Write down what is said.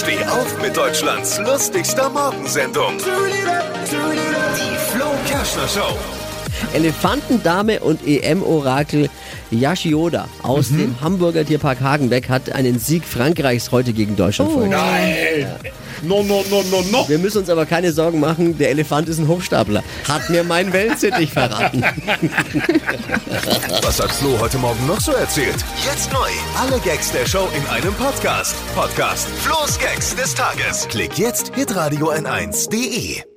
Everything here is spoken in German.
Steh auf mit Deutschlands lustigster Morgensendung. Die Flo Kerschner Show. Elefantendame und EM-Orakel Yashioda aus dem Hamburger Tierpark Hagenbeck hat einen Sieg Frankreichs heute gegen Deutschland vollzogen. Nein! No, no, no, no, no. Wir müssen uns aber keine Sorgen machen, der Elefant ist ein Hochstapler. Hat mir mein Wellensittich verraten. Was hat Flo heute Morgen noch so erzählt? Jetzt neu. Alle Gags der Show in einem Podcast. Podcast Flo's Gags des Tages. Klick jetzt hitradio n1.de.